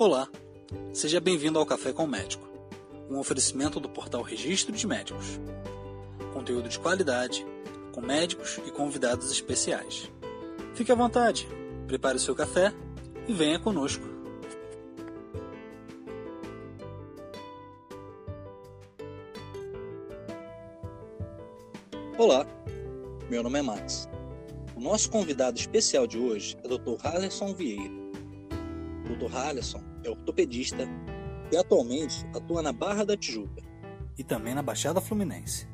Olá, seja bem-vindo ao Café com o Médico, um oferecimento do portal Registro de Médicos. Conteúdo de qualidade, com médicos e convidados especiais. Fique à vontade, prepare o seu café e venha conosco. Olá, meu nome é Max. O nosso convidado especial de hoje é o Dr. Harrison Vieira. Dr. Harrison é ortopedista e atualmente atua na Barra da Tijuca e também na Baixada Fluminense.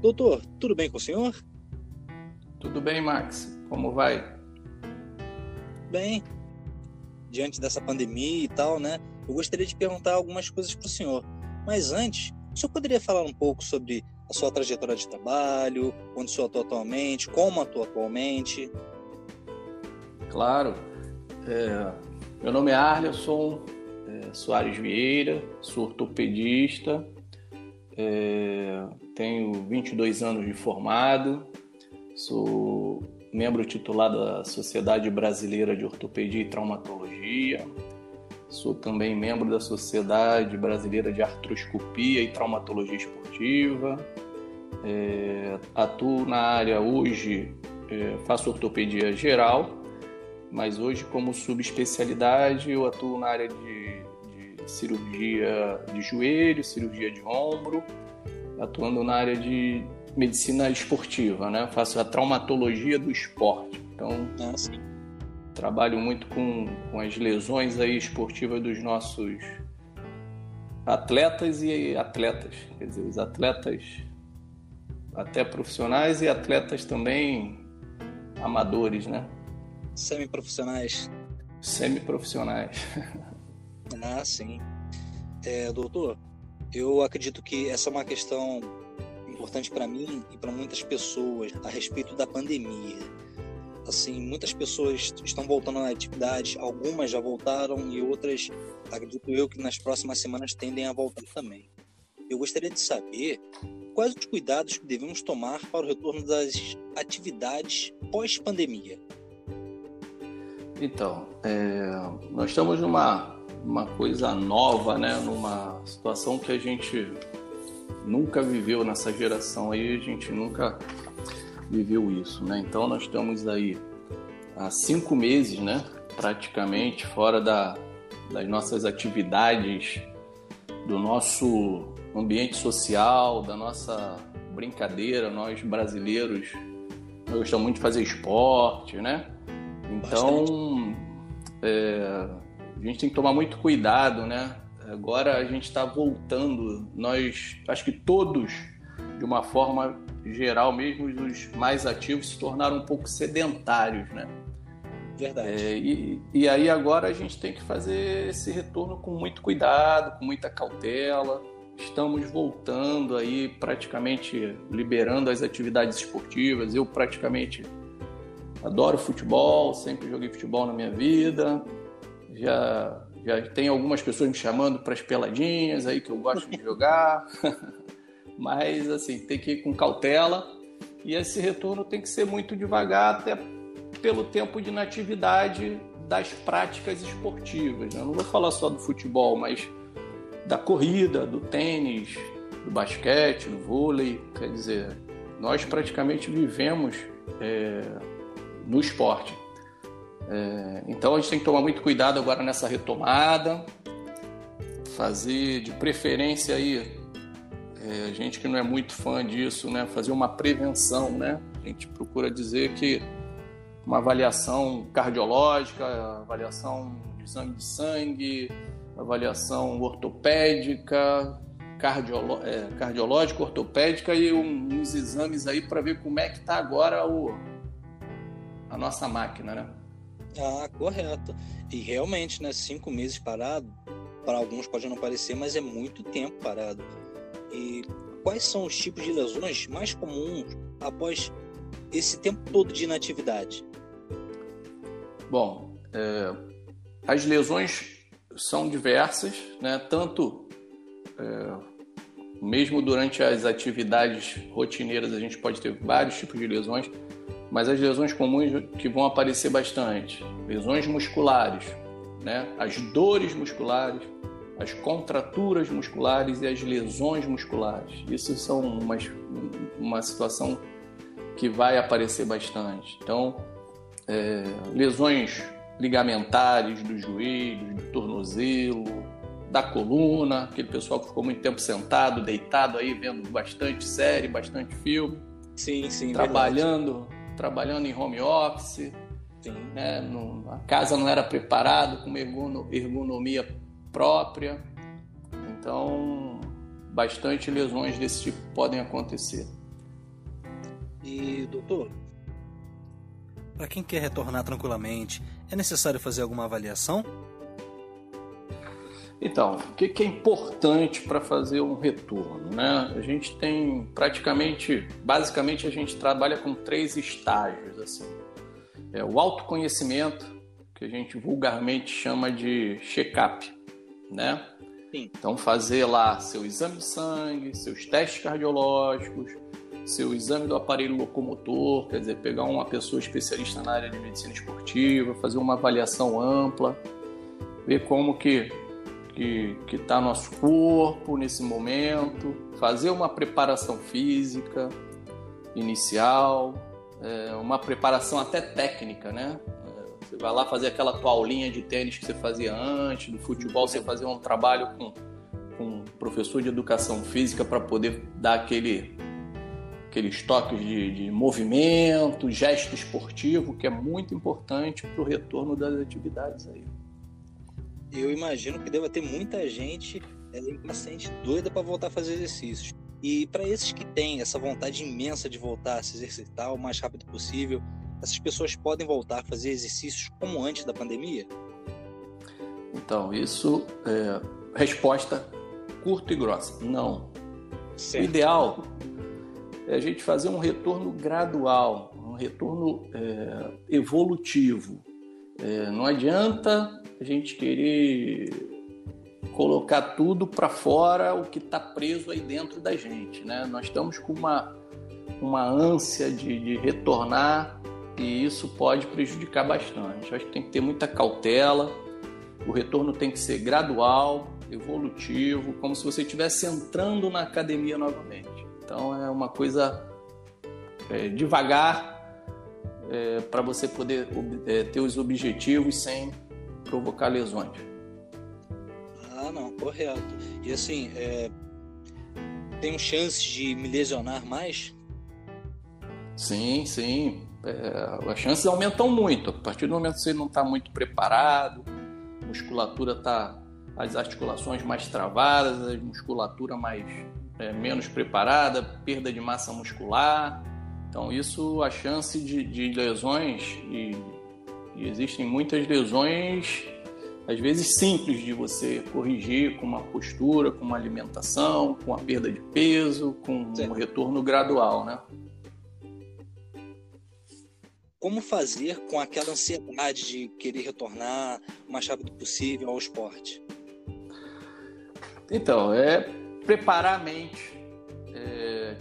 Doutor, tudo bem com o senhor? Tudo bem, Max. Como vai? Bem, diante dessa pandemia e tal, né? Eu gostaria de perguntar algumas coisas para o senhor. Mas antes, o senhor poderia falar um pouco sobre a sua trajetória de trabalho, onde o senhor atua atualmente, como atua atualmente? Claro. É, meu nome é Arleson é, Soares Vieira, sou ortopedista, é, tenho 22 anos de formado, sou membro titular da Sociedade Brasileira de Ortopedia e Traumatologia, sou também membro da Sociedade Brasileira de Artroscopia e Traumatologia Esportiva, é, atuo na área hoje, é, faço ortopedia geral, mas hoje, como subespecialidade, eu atuo na área de, de cirurgia de joelho, cirurgia de ombro, atuando na área de medicina esportiva, né? Faço a traumatologia do esporte. Então, ah, trabalho muito com, com as lesões aí esportivas dos nossos atletas e atletas, quer dizer, os atletas até profissionais e atletas também amadores, né? Semiprofissionais. Semiprofissionais. ah, sim. É, doutor, eu acredito que essa é uma questão importante para mim e para muitas pessoas a respeito da pandemia. Assim, muitas pessoas estão voltando à atividade, algumas já voltaram e outras, acredito eu, que nas próximas semanas tendem a voltar também. Eu gostaria de saber quais os cuidados que devemos tomar para o retorno das atividades pós-pandemia. Então, é, nós estamos numa uma coisa nova, né? Numa situação que a gente nunca viveu nessa geração aí, a gente nunca viveu isso, né? Então nós estamos aí há cinco meses, né? Praticamente fora da, das nossas atividades, do nosso ambiente social, da nossa brincadeira. Nós brasileiros gostamos muito de fazer esporte, né? Então, é, a gente tem que tomar muito cuidado, né? Agora a gente está voltando, nós, acho que todos, de uma forma geral, mesmo os mais ativos, se tornaram um pouco sedentários, né? Verdade. É, e, e aí agora a gente tem que fazer esse retorno com muito cuidado, com muita cautela. Estamos voltando aí, praticamente liberando as atividades esportivas. Eu praticamente Adoro futebol, sempre joguei futebol na minha vida. Já, já tem algumas pessoas me chamando para as peladinhas aí que eu gosto de jogar. Mas assim, tem que ir com cautela e esse retorno tem que ser muito devagar, até pelo tempo de natividade das práticas esportivas. Né? Eu não vou falar só do futebol, mas da corrida, do tênis, do basquete, do vôlei. Quer dizer, nós praticamente vivemos é, no esporte. É, então a gente tem que tomar muito cuidado agora nessa retomada, fazer de preferência aí, é, gente que não é muito fã disso, né, fazer uma prevenção, né? A gente procura dizer que uma avaliação cardiológica, avaliação de exame de sangue, avaliação ortopédica, cardiolo, é, cardiológica, ortopédica e um, uns exames aí para ver como é que está agora o, a nossa máquina, né? Ah, correto. E realmente, né, cinco meses parado, para alguns pode não parecer, mas é muito tempo parado. E quais são os tipos de lesões mais comuns após esse tempo todo de inatividade? Bom, é, as lesões são diversas, né? Tanto é, mesmo durante as atividades rotineiras a gente pode ter vários tipos de lesões mas as lesões comuns que vão aparecer bastante, lesões musculares, né? As dores musculares, as contraturas musculares e as lesões musculares. Isso são uma, uma situação que vai aparecer bastante. Então, é, lesões ligamentares do joelho, do tornozelo, da coluna, aquele pessoal que ficou muito tempo sentado, deitado aí, vendo bastante série, bastante filme. Sim, sim. Trabalhando, verdade. Trabalhando em home office. Sim. Né? No, a casa não era preparada com uma ergonomia própria. Então, bastante lesões desse tipo podem acontecer. E, doutor, para quem quer retornar tranquilamente, é necessário fazer alguma avaliação? Então, o que é importante para fazer um retorno? Né? A gente tem praticamente, basicamente, a gente trabalha com três estágios. Assim. É o autoconhecimento, que a gente vulgarmente chama de check-up. Né? Então, fazer lá seu exame de sangue, seus testes cardiológicos, seu exame do aparelho locomotor, quer dizer, pegar uma pessoa especialista na área de medicina esportiva, fazer uma avaliação ampla, ver como que que que está nosso corpo nesse momento, fazer uma preparação física inicial, é, uma preparação até técnica, né? É, você vai lá fazer aquela tua aulinha de tênis que você fazia antes, do futebol você fazer um trabalho com, com um professor de educação física para poder dar aquele aqueles toques de, de movimento, gesto esportivo, que é muito importante para o retorno das atividades aí. Eu imagino que deva ter muita gente é, impaciente, doida para voltar a fazer exercícios. E para esses que têm essa vontade imensa de voltar a se exercitar o mais rápido possível, essas pessoas podem voltar a fazer exercícios como antes da pandemia? Então, isso é resposta curta e grossa. Não. Certo. O ideal é a gente fazer um retorno gradual, um retorno é, evolutivo. É, não adianta a gente querer colocar tudo para fora o que está preso aí dentro da gente. Né? Nós estamos com uma, uma ânsia de, de retornar e isso pode prejudicar bastante. Acho que tem que ter muita cautela, o retorno tem que ser gradual, evolutivo, como se você estivesse entrando na academia novamente. Então é uma coisa é, devagar é, para você poder é, ter os objetivos sem provocar lesões. Ah, não, correto. E assim, é, tenho chances de me lesionar mais? Sim, sim. É, as chances aumentam muito. A partir do momento que você não está muito preparado, a musculatura está. as articulações mais travadas, a musculatura mais é, menos preparada, perda de massa muscular. Então, isso, a chance de, de lesões, e, e existem muitas lesões, às vezes simples de você corrigir com uma postura, com uma alimentação, com a perda de peso, com Sim. um retorno gradual, né? Como fazer com aquela ansiedade de querer retornar o mais rápido possível ao esporte? Então, é preparar a mente,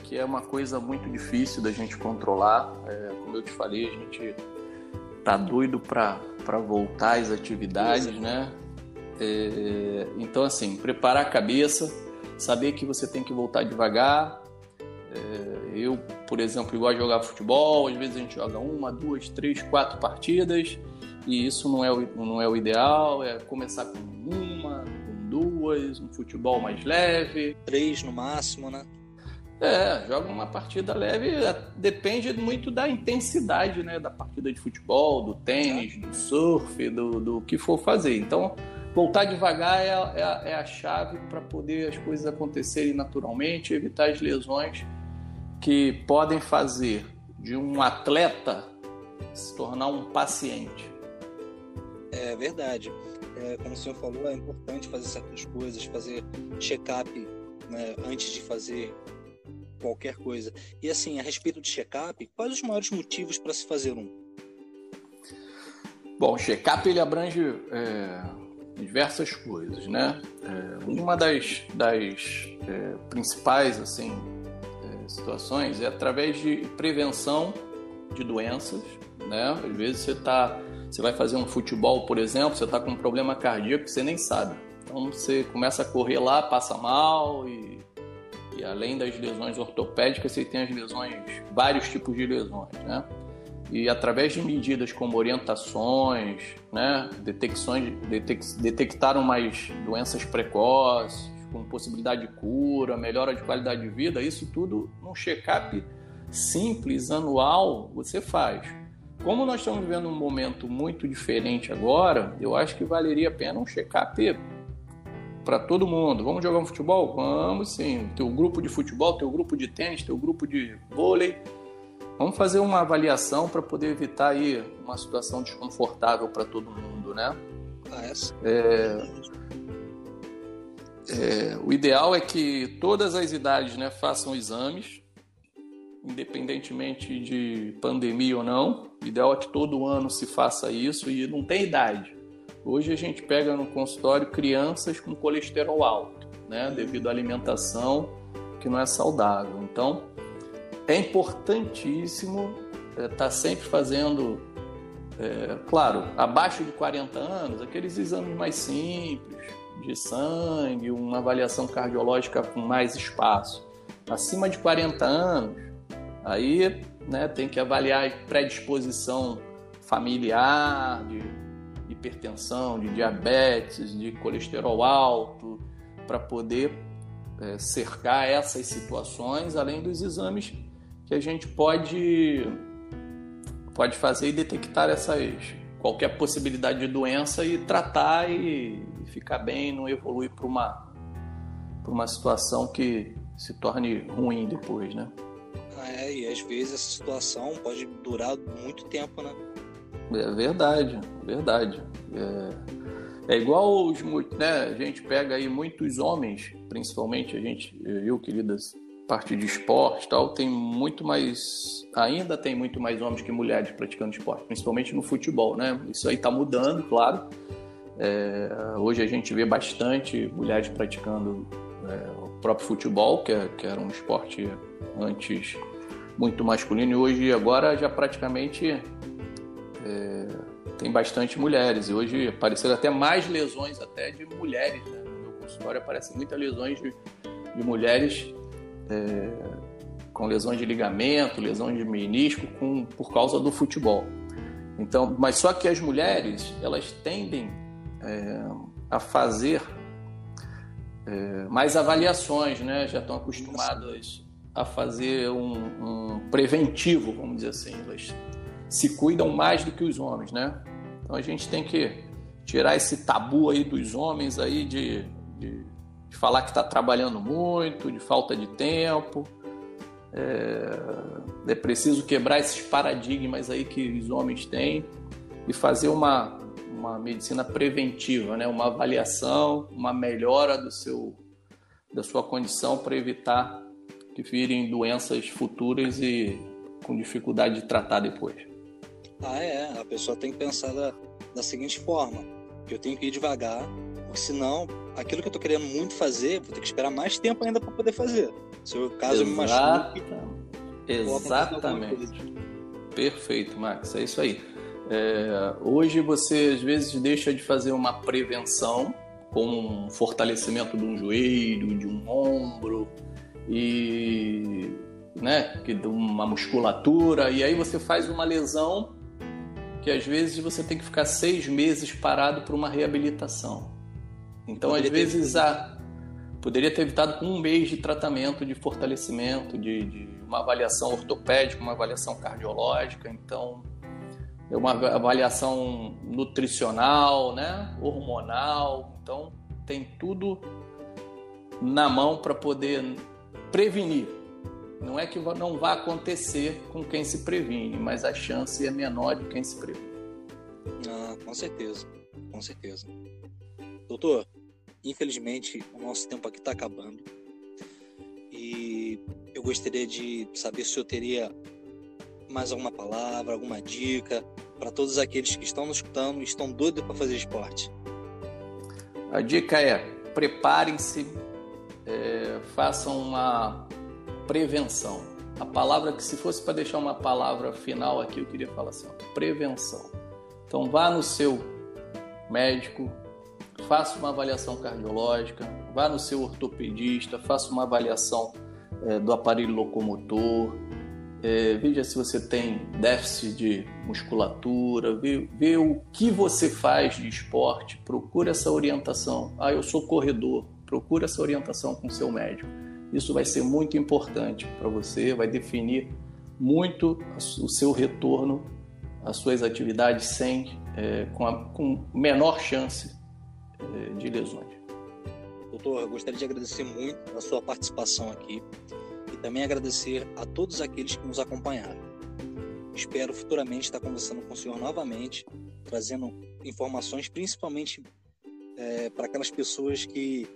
que é uma coisa muito difícil da gente controlar. É, como eu te falei, a gente tá doido para voltar às atividades, né? É, então, assim, preparar a cabeça, saber que você tem que voltar devagar. É, eu, por exemplo, gosto de jogar futebol, às vezes a gente joga uma, duas, três, quatro partidas, e isso não é o, não é o ideal, é começar com uma, duas, um futebol mais leve. Três no máximo, né? É, joga uma partida leve, é, depende muito da intensidade, né? Da partida de futebol, do tênis, do surf, do, do que for fazer. Então, voltar devagar é, é, é a chave para poder as coisas acontecerem naturalmente, evitar as lesões que podem fazer de um atleta se tornar um paciente. É verdade é, como o senhor falou, é importante fazer certas coisas, fazer check-up né, antes de fazer qualquer coisa. E assim, a respeito de check-up, quais os maiores motivos para se fazer um? Bom, check-up ele abrange é, diversas coisas, né? É, uma das, das é, principais assim é, situações é através de prevenção de doenças, né? Às vezes você tá, você vai fazer um futebol, por exemplo, você está com um problema cardíaco que você nem sabe. Então você começa a correr lá, passa mal e, além das lesões ortopédicas, você tem as lesões, vários tipos de lesões, né? E através de medidas como orientações, né, detecções, detec, detectaram mais doenças precoces, com possibilidade de cura, melhora de qualidade de vida, isso tudo num check-up simples, anual, você faz. Como nós estamos vivendo um momento muito diferente agora, eu acho que valeria a pena um check-up para todo mundo. Vamos jogar um futebol? Vamos sim. Teu grupo de futebol, teu grupo de tênis, teu grupo de vôlei. Vamos fazer uma avaliação para poder evitar aí uma situação desconfortável para todo mundo, né? Ah, essa. É, é, o ideal é que todas as idades né, façam exames, independentemente de pandemia ou não. O ideal é que todo ano se faça isso e não tem idade. Hoje a gente pega no consultório crianças com colesterol alto, né, devido à alimentação que não é saudável. Então, é importantíssimo estar é, tá sempre fazendo, é, claro, abaixo de 40 anos, aqueles exames mais simples, de sangue, uma avaliação cardiológica com mais espaço. Acima de 40 anos, aí né, tem que avaliar predisposição familiar, de hipertensão, de diabetes, de colesterol alto, para poder é, cercar essas situações, além dos exames que a gente pode, pode fazer e detectar essas qualquer possibilidade de doença e tratar e, ficar bem, não evoluir para uma, uma situação que se torne ruim depois, né? É, e às vezes essa situação pode durar muito tempo, né? É verdade, verdade. É, é igual os, né, a gente pega aí muitos homens, principalmente a gente, eu, queridas, parte de esporte tal, tem muito mais, ainda tem muito mais homens que mulheres praticando esporte, principalmente no futebol, né? Isso aí está mudando, claro. É, hoje a gente vê bastante mulheres praticando é, o próprio futebol, que, é, que era um esporte antes muito masculino, e hoje agora já praticamente é, tem bastante mulheres. E hoje apareceram até mais lesões até de mulheres, né? No meu consultório aparecem muitas lesões de, de mulheres é, com lesões de ligamento, lesões de menisco com, por causa do futebol. Então, mas só que as mulheres elas tendem é, a fazer é, mais avaliações, né? Já estão acostumadas a fazer um, um, preventivo, vamos dizer assim. Elas se cuidam mais do que os homens, né? Então a gente tem que tirar esse tabu aí dos homens aí de, de de falar que está trabalhando muito, de falta de tempo. É, é, preciso quebrar esses paradigmas aí que os homens têm e fazer uma, uma medicina preventiva, né? uma avaliação, uma melhora do seu, da sua condição para evitar que virem doenças futuras e com dificuldade de tratar depois. Ah, é. A pessoa tem que pensar da, da seguinte forma: que eu tenho que ir devagar, porque senão aquilo que eu tô querendo muito fazer, vou ter que esperar mais tempo ainda para poder fazer. Se o caso me machuque. Exatamente. Perfeito, Max. É isso aí. É, hoje você às vezes deixa de fazer uma prevenção com um fortalecimento de um joelho, de um ombro e né, que de uma musculatura e aí você faz uma lesão que às vezes você tem que ficar seis meses parado para uma reabilitação. Então, às vezes, a, poderia ter evitado com um mês de tratamento, de fortalecimento, de, de uma avaliação ortopédica, uma avaliação cardiológica. Então, é uma avaliação nutricional, né? hormonal. Então, tem tudo na mão para poder prevenir. Não é que não vai acontecer com quem se previne, mas a chance é menor de quem se previne. Ah, com certeza, com certeza. Doutor, infelizmente o nosso tempo aqui está acabando. E eu gostaria de saber se eu teria mais alguma palavra, alguma dica para todos aqueles que estão nos escutando e estão doidos para fazer esporte. A dica é: preparem-se, é, façam uma prevenção. a palavra que se fosse para deixar uma palavra final aqui, eu queria falar assim, ó, prevenção. Então vá no seu médico, faça uma avaliação cardiológica, vá no seu ortopedista, faça uma avaliação é, do aparelho locomotor, é, veja se você tem déficit de musculatura, vê, vê o que você faz de esporte, procura essa orientação. Ah, eu sou corredor, procura essa orientação com seu médico. Isso vai ser muito importante para você, vai definir muito o seu retorno às suas atividades sem, é, com, a, com menor chance é, de lesões. Doutor, eu gostaria de agradecer muito a sua participação aqui e também agradecer a todos aqueles que nos acompanharam. Espero futuramente estar conversando com o senhor novamente, trazendo informações principalmente é, para aquelas pessoas que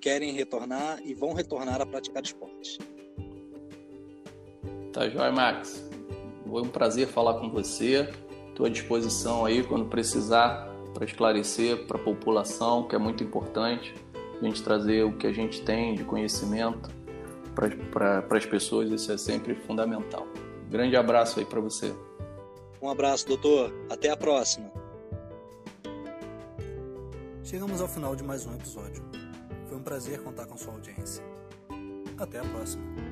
querem retornar e vão retornar a praticar esportes. Tá joia, Max. Foi um prazer falar com você. Estou à disposição aí quando precisar para esclarecer para a população, que é muito importante a gente trazer o que a gente tem de conhecimento para as pessoas, isso é sempre fundamental. grande abraço aí para você. Um abraço, doutor. Até a próxima. Chegamos ao final de mais um episódio. Um prazer contar com sua audiência. Até a próxima.